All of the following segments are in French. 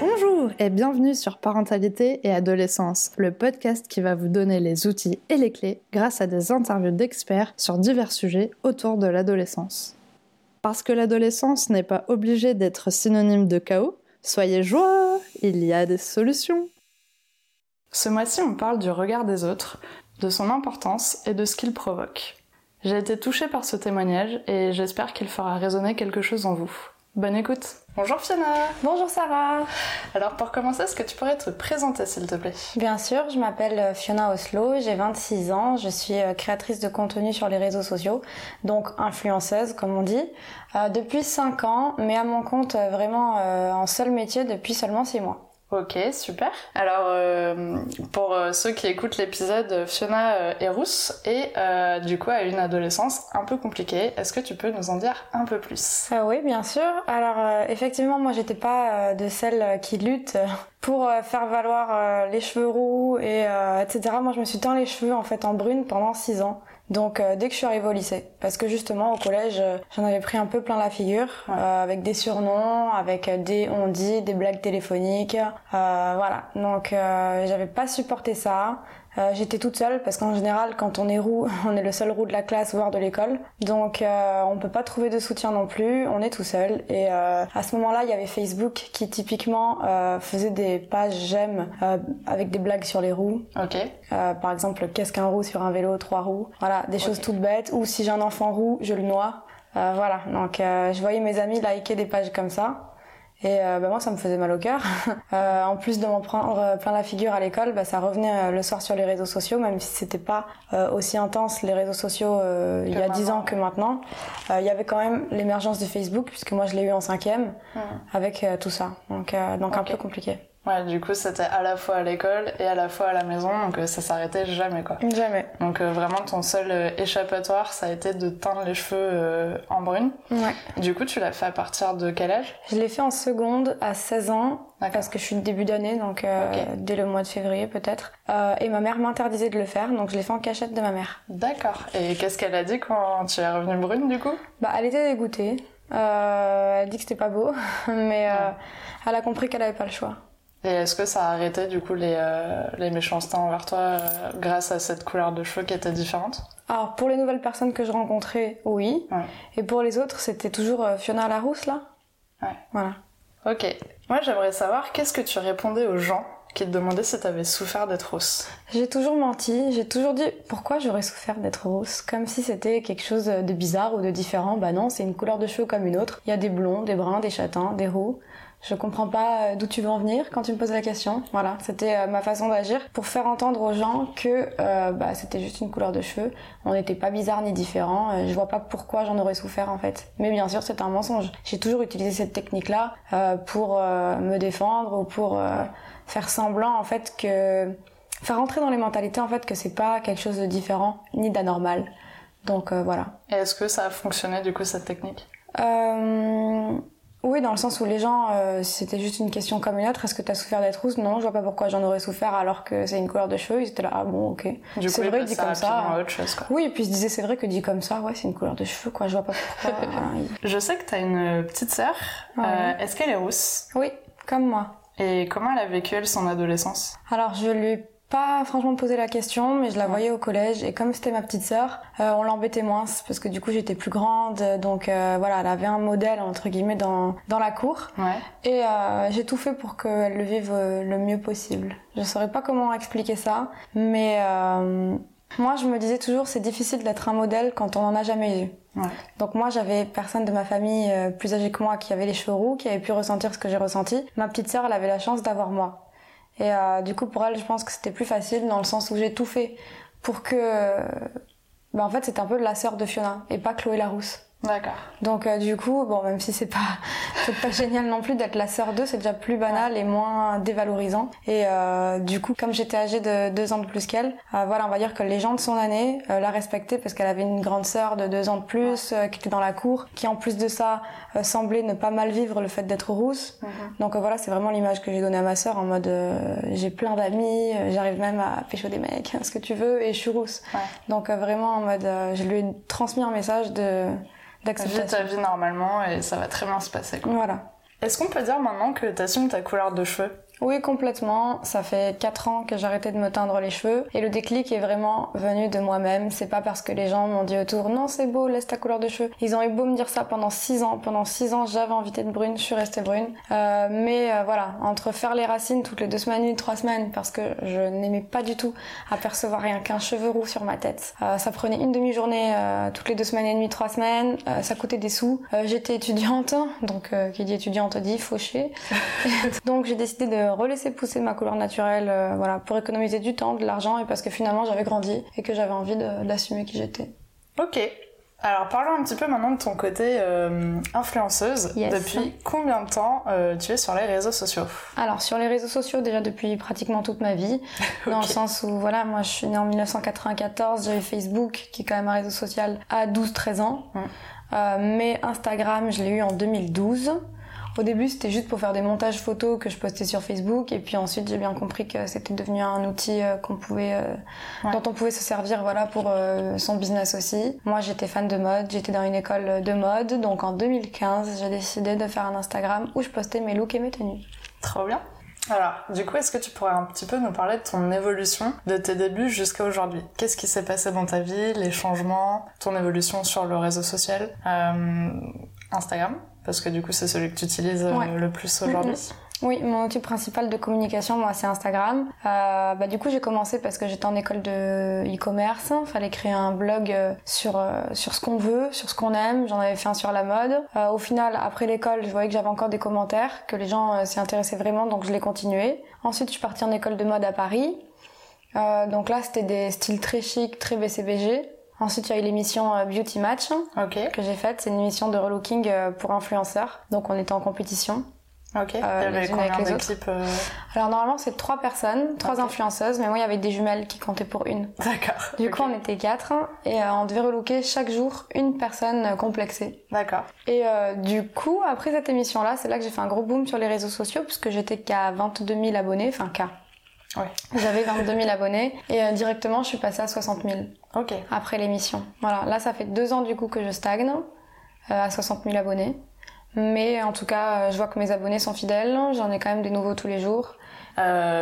Bonjour et bienvenue sur Parentalité et Adolescence, le podcast qui va vous donner les outils et les clés grâce à des interviews d'experts sur divers sujets autour de l'adolescence. Parce que l'adolescence n'est pas obligée d'être synonyme de chaos, soyez joie, il y a des solutions. Ce mois-ci, on parle du regard des autres, de son importance et de ce qu'il provoque. J'ai été touchée par ce témoignage et j'espère qu'il fera résonner quelque chose en vous. Bonne écoute. Bonjour Fiona. Bonjour Sarah. Alors pour commencer, est-ce que tu pourrais te présenter s'il te plaît? Bien sûr, je m'appelle euh, Fiona Oslo, j'ai 26 ans, je suis euh, créatrice de contenu sur les réseaux sociaux, donc influenceuse comme on dit, euh, depuis 5 ans, mais à mon compte vraiment en seul métier depuis seulement 6 mois. Ok, super. Alors, euh, pour euh, ceux qui écoutent l'épisode, Fiona euh, est rousse et du coup a une adolescence un peu compliquée. Est-ce que tu peux nous en dire un peu plus? Oui, bien sûr. Alors, effectivement, moi, j'étais pas de celles qui luttent pour faire valoir les cheveux roux et etc. Moi, je me suis teint les cheveux en fait en brune pendant 6 ans. Donc euh, dès que je suis arrivée au lycée, parce que justement au collège, euh, j'en avais pris un peu plein la figure, euh, avec des surnoms, avec des on dit, des blagues téléphoniques, voilà. Donc j'avais pas supporté ça. Euh, j'étais toute seule parce qu'en général, quand on est roux, on est le seul roux de la classe, voire de l'école. Donc, euh, on peut pas trouver de soutien non plus. On est tout seul. Et euh, à ce moment-là, il y avait Facebook qui typiquement euh, faisait des pages j'aime avec des blagues sur les roues. Ok. par exemple, qu'est-ce qu'un roux sur un vélo, trois roues. Voilà, des choses toutes bêtes. Ou si j'ai un enfant roux, je le noie. voilà. Donc, je voyais mes amis liker des pages comme ça. Et euh, bah, moi, ça me faisait mal au cœur. euh, en plus de m'en prendre euh, plein la figure à l'école, bah, ça revenait euh, le soir sur les réseaux sociaux, même si c'était pas aussi intense les réseaux sociaux il y a dix ans que maintenant. Il y avait quand même l'émergence de Facebook, puisque moi je l'ai eu en cinquième, avec tout ça. Donc, donc un peu compliqué. Ouais, du coup, c'était à la fois à l'école et à la fois à la maison, donc euh, ça s'arrêtait jamais, quoi. Jamais. Donc euh, vraiment, ton seul euh, échappatoire, ça a été de teindre les cheveux en brune. Ouais. Du coup, tu l'as fait à partir de quel âge? Je l'ai fait en seconde à 16 ans, parce que je suis début d'année, donc dès le mois de février peut-être. et ma mère m'interdisait de le faire, donc je l'ai fait en cachette de ma mère. D'accord. Et qu'est-ce qu'elle a dit quand tu es revenue brune, du coup? Bah, elle était dégoûtée. elle a dit que c'était pas beau, mais elle a compris qu'elle avait pas le choix. Et est-ce que ça a arrêté du coup les, euh, les méchancetés envers toi euh, grâce à cette couleur de cheveux qui était différente? Alors pour les nouvelles personnes que je rencontrais, oui. Et pour les autres, c'était toujours euh, Fiona Larousse là? Ouais. Voilà. Ok. Moi j'aimerais savoir qu'est-ce que tu répondais aux gens qui te demandaient si tu avais souffert d'être rousse? J'ai toujours menti, j'ai toujours dit pourquoi j'aurais souffert d'être rousse, comme si c'était quelque chose de bizarre ou de différent. Bah non, c'est une couleur de cheveux comme une autre. Il y a des blonds, des bruns, des châtains, des roux. Je comprends pas euh, d'où tu veux en venir quand tu me poses la question. Voilà, c'était euh, ma façon d'agir pour faire entendre aux gens que euh, bah, c'était juste une couleur de cheveux. On n'était pas bizarre ni différent. je vois pas pourquoi j'en aurais souffert en fait. Mais bien sûr, c'est un mensonge. J'ai toujours utilisé cette technique-là pour me défendre ou pour faire semblant en fait que faire entrer dans les mentalités en fait que c'est pas quelque chose de différent ni d'anormal. Donc voilà. Et est-ce que ça a fonctionné du coup cette technique? Oui, dans le sens où les gens, euh, c'était juste une question comme une autre. Est-ce que tu as souffert d'être rousse? Non, je vois pas pourquoi j'en aurais souffert alors que c'est une couleur de cheveux. Ils étaient là, ah bon, ok. C'est vrai, dit comme ça. Autre chose, quoi. Oui, et puis ils se disaient, c'est vrai que dit comme ça, ouais, c'est une couleur de cheveux, quoi. Je vois pas pourquoi. je sais que tu as une petite sœur. Euh, est-ce qu'elle est rousse? Oui, comme moi. Et comment elle a vécu elle son adolescence? Alors je lui pas franchement posé la question, mais je la voyais au collège et comme c'était ma petite sœur, euh, on l'embêtait moins parce que du coup j'étais plus grande, donc euh, voilà, elle avait un modèle entre guillemets dans dans la cour. Ouais. Et euh, j'ai tout fait pour qu'elle le vive le mieux possible. Je saurais pas comment expliquer ça, mais moi je me disais toujours c'est difficile d'être un modèle quand on en a jamais eu. Ouais. Donc moi j'avais personne de ma famille plus âgée que moi qui avait les cheveux roux, qui avait pu ressentir ce que j'ai ressenti. Ma petite sœur elle avait la chance d'avoir moi. Et euh, du coup, pour elle, je pense que c'était plus facile dans le sens où j'ai tout fait pour que. Bah, en fait, c'était un peu la sœur de Fiona et pas Chloé Larousse. D'accord. Donc euh, du coup, bon, même si c'est pas c'est pas génial non plus d'être la sœur d'eux, c'est déjà plus banal et moins dévalorisant. Et euh, du coup, comme j'étais âgée de deux ans de plus qu'elle, euh, voilà, on va dire que les gens de son année euh, la respectaient parce qu'elle avait une grande sœur de deux ans de plus euh, qui était dans la cour, qui en plus de ça semblait ne pas mal vivre le fait d'être rousse. Mhm. Donc voilà, c'est vraiment l'image que j'ai donnée à ma sœur en mode j'ai plein d'amis, j'arrive même à pécho des mecs, ce que tu veux, et je suis rousse. Ouais. Donc vraiment en mode je lui ai transmis un message de d'acceptation. ta vie normalement et ça va très bien se passer. Quoi. Voilà. Est-ce qu'on peut dire maintenant que tu assumes ta couleur de cheveux? Oui, complètement. Ça fait 4 ans que j'ai arrêté de me teindre les cheveux. Et le déclic est vraiment venu de moi-même. C'est pas parce que les gens m'ont dit autour, non, c'est beau, laisse ta couleur de cheveux. Ils ont eu beau me dire ça pendant 6 ans. Pendant 6 ans, j'avais envie d'être brune, je suis restée brune. Euh, mais euh, voilà, entre faire les racines toutes les 2 semaines, une 3 semaines, parce que je n'aimais pas du tout apercevoir rien qu'un cheveu roux sur ma tête. Euh, ça prenait une demi-journée toutes les 2 semaines et demie, 3 semaines. Ça coûtait des sous. J'étais étudiante, donc qui dit étudiante dit fauché. donc j'ai décidé de relaisser pousser ma couleur naturelle, euh, voilà, pour économiser du temps, de l'argent et parce que finalement j'avais grandi et que j'avais envie d'assumer qui j'étais. Ok. Alors parlons un petit peu maintenant de ton côté euh, influenceuse. Depuis combien de temps euh, tu es sur les réseaux sociaux? Alors sur les réseaux sociaux déjà depuis pratiquement toute ma vie, dans le sens où voilà moi je suis née en 1994, j'avais Facebook qui est quand même un réseau social à 12-13 ans, mais Instagram je l'ai eu en 2012. Au début, c'était juste pour faire des montages photos que je postais sur Facebook, et puis ensuite, j'ai bien compris que c'était devenu un outil euh, qu'on pouvait, euh, dont on pouvait se servir, voilà, pour euh, son business aussi. Moi, j'étais fan de mode, j'étais dans une école de mode, donc en 2015, j'ai décidé de faire un Instagram où je postais mes looks et mes tenues. Trop bien. Alors, du coup, est-ce que tu pourrais un petit peu nous parler de ton évolution de tes débuts jusqu'à aujourd'hui? Qu'est-ce qui s'est passé dans ta vie, les changements, ton évolution sur le réseau social, Instagram? Parce que du coup, c'est celui que tu utilises euh, le plus aujourd'hui. Oui, mon outil principal de communication, moi, c'est Instagram. Euh, bah, du coup, j'ai commencé parce que j'étais en école de e-commerce. Fallait créer un blog euh, sur euh, sur ce qu'on veut, sur ce qu'on aime. J'en avais fait un sur la mode. Euh, au final, après l'école, je voyais que j'avais encore des commentaires, que les gens s'y intéressaient vraiment, donc je l'ai continué. Ensuite, je suis partie en école de mode à Paris. donc là, c'était des styles très chics, très BCBG. Ensuite, il y a eu l'émission euh, Beauty Match que j'ai faite. C'est une émission de relooking euh, pour influenceurs. Donc, on était en compétition. Ok. Euh, il y avait combien d'équipes euh Alors normalement c'est trois personnes, trois influenceuses, mais moi il y avait des jumelles qui comptaient pour une. D'accord. Du coup on était quatre et on devait relooker chaque jour une personne complexée. D'accord. Et du coup après cette émission là, c'est là que j'ai fait un gros boom sur les réseaux sociaux puisque j'étais qu'à 22 000 abonnés, enfin qu'à Ouais. J'avais 22 000 abonnés et euh, directement je suis passée à 60 000 Ok. après l'émission. Voilà, là ça fait deux ans du coup que je stagne euh, à 60 000 abonnés. Mais en tout cas, euh, je vois que mes abonnés sont fidèles, j'en ai quand même des nouveaux tous les jours.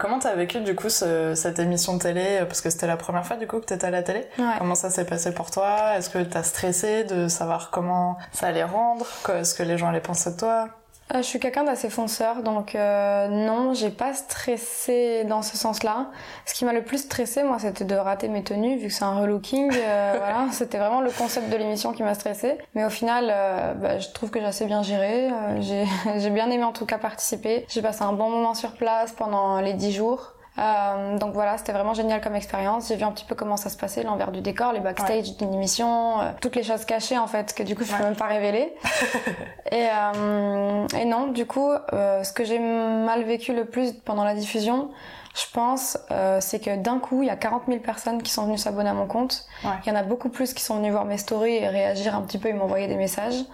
Comment t'as vécu du coup ce, cette émission de télé? Parce que c'était la première fois du coup que t'étais à la télé. Ouais. Comment ça s'est passé pour toi? Est-ce que t'as stressé de savoir comment ça allait rendre? Est-ce que les gens allaient penser de toi? Euh, je suis quelqu'un d'assez fonceur, donc euh, non, j'ai pas stressé dans ce sens-là. Ce qui m'a le plus stressé, moi, c'était de rater mes tenues, vu que c'est un relooking. Euh, voilà, c'était vraiment le concept de l'émission qui m'a stressé. Mais au final, euh, bah, je trouve que j'ai assez bien géré. J'ai bien aimé en tout cas participer. J'ai passé un bon moment sur place pendant les dix jours. Euh, donc voilà, c'était vraiment génial comme expérience. J'ai vu un petit peu comment ça se passait, l'envers du décor, les backstage d'une émission, euh, toutes les choses cachées en fait que du coup je peux même pas révéler. et, euh, et non, du coup, euh, ce que j'ai mal vécu le plus pendant la diffusion, je pense, euh, c'est que d'un coup, il y a 40 000 personnes qui sont venues s'abonner à mon compte. Ouais. Il y en a beaucoup plus qui sont venus voir mes stories et réagir un petit peu et m'envoyer des messages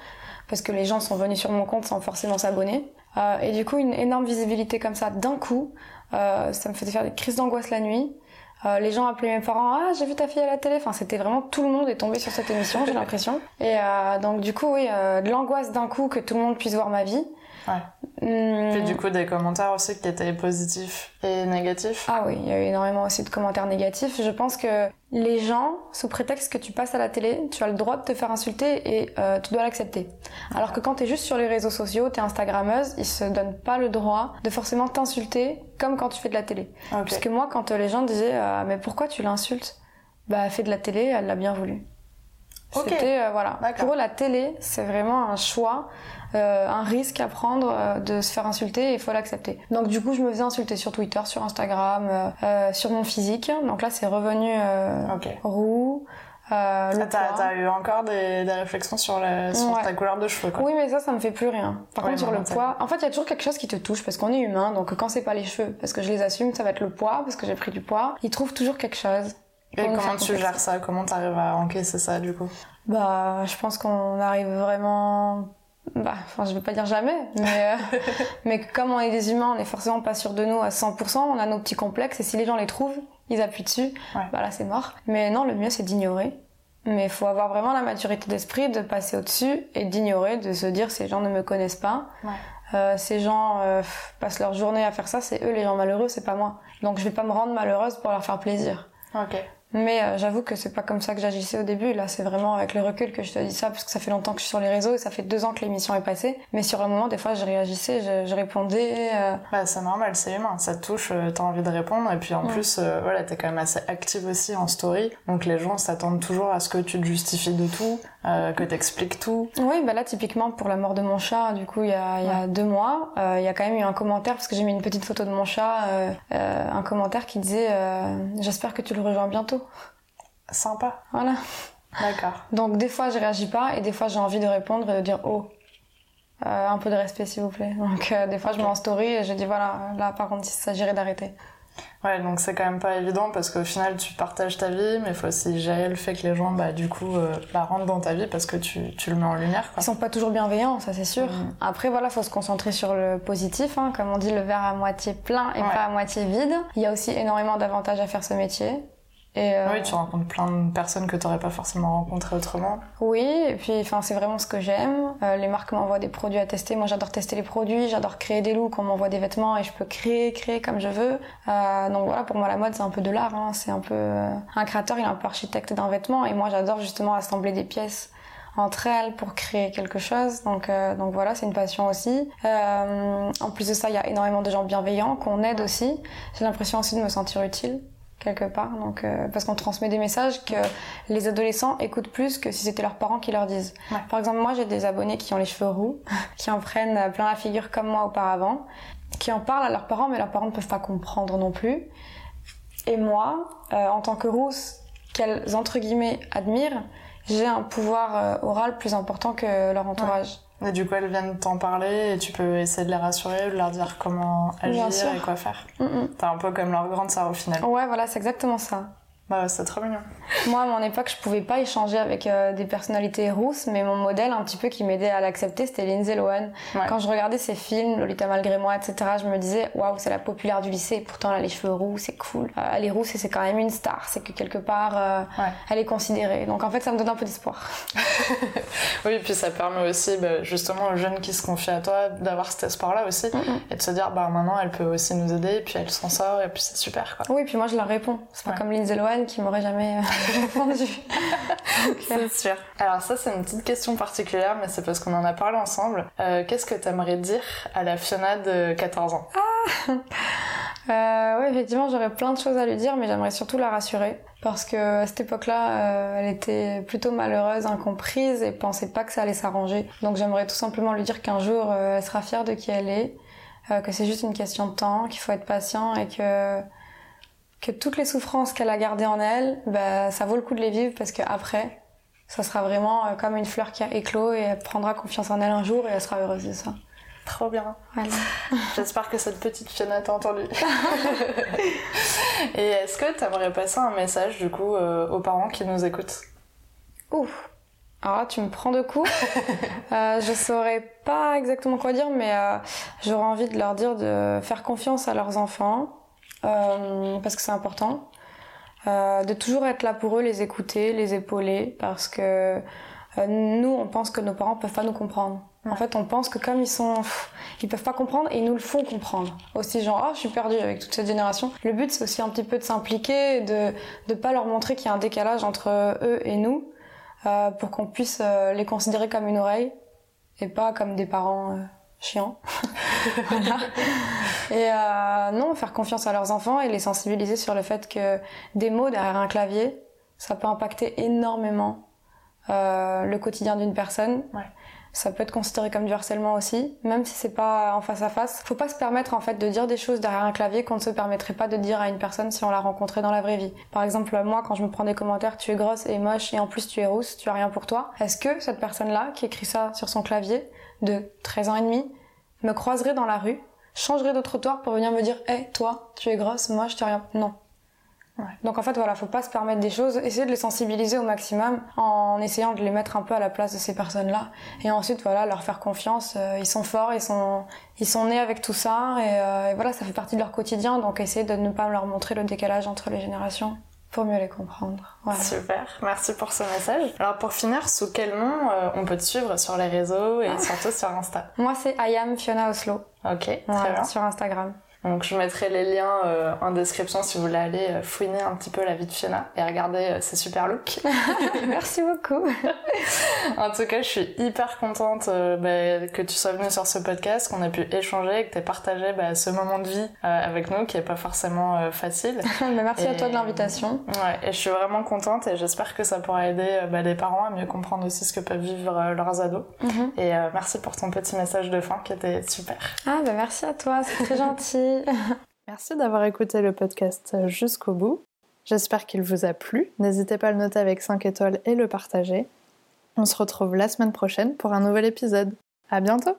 parce que les gens sont venus sur mon compte sans forcément s'abonner. Euh, et du coup, une énorme visibilité comme ça d'un coup, euh, ça me faisait faire des crises d'angoisse la nuit. Euh, les gens appelaient mes parents, ah j'ai vu ta fille à la télé. Enfin, c'était vraiment tout le monde est tombé sur cette émission, j'ai l'impression. Et euh, donc du coup, oui, euh, de l'angoisse d'un coup que tout le monde puisse voir ma vie. Ouais. Hum, Puis du coup, des commentaires aussi qui étaient positifs et négatifs. Ah oui, il y a eu énormément aussi de commentaires négatifs. Je pense que les gens, sous prétexte que tu passes à la télé, tu as le droit de te faire insulter et euh, tu dois l'accepter. Alors que quand tu es juste sur les réseaux sociaux, tu es Instagrammeuse, ils se donnent pas le droit de forcément t'insulter comme quand tu fais de la télé. Ok. Puisque moi, quand euh, les gens disaient euh, mais pourquoi tu l'insultes? Bah, elle fait de la télé, elle l'a bien voulu. Ok. C'était euh, voilà. Pour eux, la télé, c'est vraiment un choix, euh, un risque à prendre euh, de se faire insulter et il faut l'accepter. Donc du coup, je me faisais insulter sur Twitter, sur Instagram, euh, euh, sur mon physique. Donc là, c'est revenu euh, Ok. roux. Euh, Ah, T'as eu encore des, des réflexions sur, la, sur Ouais. ta couleur de cheveux, quoi. Oui, mais ça, ça me fait plus rien. Par Ouais, contre, sur le poids, en fait, il y a toujours quelque chose qui te touche parce qu'on est humain. Donc quand c'est pas les cheveux, parce que je les assume, ça va être le poids parce que j'ai pris du poids. Ils trouvent toujours quelque chose. Et comment tu gères ça? Comment t'arrives à encaisser ça, du coup? Bah, je pense qu'on arrive vraiment. Bah, enfin, je vais pas dire jamais, mais, euh, mais comme on est des humains, on est forcément pas sûr de nous à 100%, on a nos petits complexes, et si les gens les trouvent, ils appuient dessus, Ouais. bah là c'est mort. Mais non, le mieux c'est d'ignorer. Mais il faut avoir vraiment la maturité d'esprit de passer au-dessus et d'ignorer, de se dire ces gens ne me connaissent pas. Euh, ces gens euh, passent leur journée à faire ça, c'est eux les gens malheureux, c'est pas moi. Donc je vais pas me rendre malheureuse pour leur faire plaisir. Mais euh, j'avoue que c'est pas comme ça que j'agissais au début. Là, c'est vraiment avec le recul que je te dis ça, parce que ça fait longtemps que je suis sur les réseaux et ça fait deux ans que l'émission est passée. Mais sur le moment, des fois, je réagissais, je, je répondais. Euh... Bah, c'est normal, c'est humain. Ça te touche, euh, t'as envie de répondre. Et puis en plus, euh, voilà, t'es quand même assez active aussi en story. Donc les gens s'attendent toujours à ce que tu te justifies de tout, euh, que t'expliques tout. Oui, bah là, typiquement, pour la mort de mon chat, du coup, il y a, il y a deux mois, il y a quand même eu un commentaire, parce que j'ai mis une petite photo de mon chat, un commentaire qui disait J'espère que tu le rejoins bientôt. Sympa. Voilà. D'accord. Donc des fois je réagis pas et des fois j'ai envie de répondre et de dire oh euh, un peu de respect s'il vous plaît. Donc euh, des fois je mets en story et je dis voilà là par contre il s'agirait d'arrêter. Ouais donc c'est quand même pas évident parce qu'au final tu partages ta vie mais il faut aussi gérer le fait que les gens bah du coup euh, la rentrent dans ta vie parce que tu, tu le mets en lumière. Quoi. Ils sont pas toujours bienveillants ça c'est sûr. Mmh. Après voilà faut se concentrer sur le positif hein, comme on dit le verre à moitié plein et ouais. pas à moitié vide. Il y a aussi énormément d'avantages à faire ce métier. Et euh... Oui, tu rencontres plein de personnes que tu n'aurais pas forcément rencontrées autrement. Oui, et puis enfin c'est vraiment ce que j'aime. Euh, les marques m'envoient des produits à tester. Moi, j'adore tester les produits, j'adore créer des looks. On m'envoie des vêtements et je peux créer, créer comme je veux. Euh, donc voilà, pour moi, la mode c'est un peu de l'art. Hein. C'est un peu euh, un créateur, il est un peu architecte d'un vêtement. Et moi, j'adore justement assembler des pièces entre elles pour créer quelque chose. Donc, euh, donc voilà, c'est une passion aussi. Euh, en plus de ça, il y a énormément de gens bienveillants qu'on aide aussi. J'ai l'impression aussi de me sentir utile quelque part. Donc, euh, parce qu'on transmet des messages que les adolescents écoutent plus que si c'était leurs parents qui leur disent. Ouais. Par exemple, moi, j'ai des abonnés qui ont les cheveux roux, qui en prennent plein la figure comme moi auparavant, qui en parlent à leurs parents, mais leurs parents ne peuvent pas comprendre non plus. Et moi, euh, en tant que rousse, qu'elles, entre guillemets, admirent, j'ai un pouvoir euh, oral plus important que leur entourage. Ouais. Et du coup, elles viennent t'en parler et tu peux essayer de les rassurer, de leur dire comment agir et quoi faire. Mm -mm. T'es un peu comme leur grande sœur au final. Ouais, voilà, c'est exactement ça. Bah, c'est trop mignon. Moi, à mon époque, je pouvais pas échanger avec euh, des personnalités rousses, mais mon modèle, un petit peu, qui m'aidait à l'accepter, c'était Lindsay Lohan. Ouais. Quand je regardais ses films, Lolita malgré moi, etc., je me disais, waouh, c'est la populaire du lycée, pourtant elle a les cheveux roux, c'est cool. Euh, elle est rousse et c'est quand même une star, c'est que quelque part, euh, ouais. elle est considérée. Donc en fait, ça me donne un peu d'espoir. oui, et puis ça permet aussi, bah, justement, aux jeunes qui se confient à toi, d'avoir cet espoir-là aussi, mm -hmm. et de se dire, bah maintenant, elle peut aussi nous aider, et puis elle s'en sort, et puis c'est super, quoi. Oui, et puis moi, je leur réponds. C'est pas ouais. comme Lindsay Lohan qui m'aurait jamais répondu. c'est sûr. Alors ça, c'est une petite question particulière, mais c'est parce qu'on en a parlé ensemble. Euh, Qu'est-ce que tu aimerais dire à la Fiona de 14 ans? Ah euh, Oui, effectivement, j'aurais plein de choses à lui dire, mais j'aimerais surtout la rassurer. Parce que à cette époque-là, euh, elle était plutôt malheureuse, incomprise, et pensait pas que ça allait s'arranger. Donc j'aimerais tout simplement lui dire qu'un jour, euh, elle sera fière de qui elle est, euh, que c'est juste une question de temps, qu'il faut être patient et que que toutes les souffrances qu'elle a gardées en elle, bah, ça vaut le coup de les vivre parce qu'après, ça sera vraiment euh, comme une fleur qui a éclos et elle prendra confiance en elle un jour et elle sera heureuse de ça. Trop bien. Voilà. J'espère que cette petite Fiona t'a entendu. et est-ce que tu aimerais passer un message du coup euh, aux parents qui nous écoutent? Ouf. Alors là, tu me prends de coups. euh, je saurais pas exactement quoi dire, mais euh, j'aurais envie de leur dire de faire confiance à leurs enfants parce que c'est important. Euh, de toujours être là pour eux, les écouter, les épauler, parce que euh, nous, on pense que nos parents peuvent pas nous comprendre. En fait, on pense que comme ils sont, pff, ils peuvent pas comprendre, et ils nous le font comprendre. Aussi, genre, oh, je suis perdue avec toute cette génération. Le but, c'est aussi un petit peu de s'impliquer, de de pas leur montrer qu'il y a un décalage entre eux et nous, euh, pour qu'on puisse euh, les considérer comme une oreille et pas comme des parents euh, chiants. voilà. Et euh, non, faire confiance à leurs enfants et les sensibiliser sur le fait que des mots derrière un clavier, ça peut impacter énormément euh, le quotidien d'une personne. Ouais. Ça peut être considéré comme du harcèlement aussi, même si c'est pas en face à face. Faut pas se permettre en fait de dire des choses derrière un clavier qu'on ne se permettrait pas de dire à une personne si on l'a rencontrée dans la vraie vie. Par exemple, moi, quand je me prends des commentaires, tu es grosse et moche et en plus tu es rousse, tu as rien pour toi. Est-ce que cette personne-là qui écrit ça sur son clavier de 13 ans et demi me croiserait dans la rue changerais de trottoir pour venir me dire hé hey, toi tu es grosse moi je t'ai rien non. Ouais. donc en fait voilà faut pas se permettre des choses essayer de les sensibiliser au maximum en essayant de les mettre un peu à la place de ces personnes là et ensuite voilà leur faire confiance euh, ils sont forts ils sont ils sont nés avec tout ça et, euh, et, voilà ça fait partie de leur quotidien donc essayer de ne pas leur montrer le décalage entre les générations pour mieux les comprendre. Super, merci pour ce message. Alors pour finir, sous quel nom euh, on peut te suivre sur les réseaux et ah. surtout sur Insta? Moi c'est Ayam Fiona Oslo. Ok, très bien. Sur Instagram. Donc je mettrai les liens euh, en description si vous voulez aller euh, fouiner un petit peu la vie de Fiona et regarder euh, ses super looks. Merci beaucoup. en tout cas, je suis hyper contente bah, que tu sois venue sur ce podcast, qu'on ait pu échanger, que tu aies partagé bah, ce moment de vie avec nous qui est pas forcément facile. merci à toi de l'invitation. Ouais, et je suis vraiment contente et j'espère que ça pourra aider bah, les parents à mieux comprendre aussi ce que peuvent vivre leurs ados. Mhm. Et merci pour ton petit message de fin qui était super. Ah bah merci à toi, c'est très gentil. Merci d'avoir écouté le podcast jusqu'au bout. J'espère qu'il vous a plu. N'hésitez pas à le noter avec 5 étoiles et le partager. On se retrouve la semaine prochaine pour un nouvel épisode. À bientôt!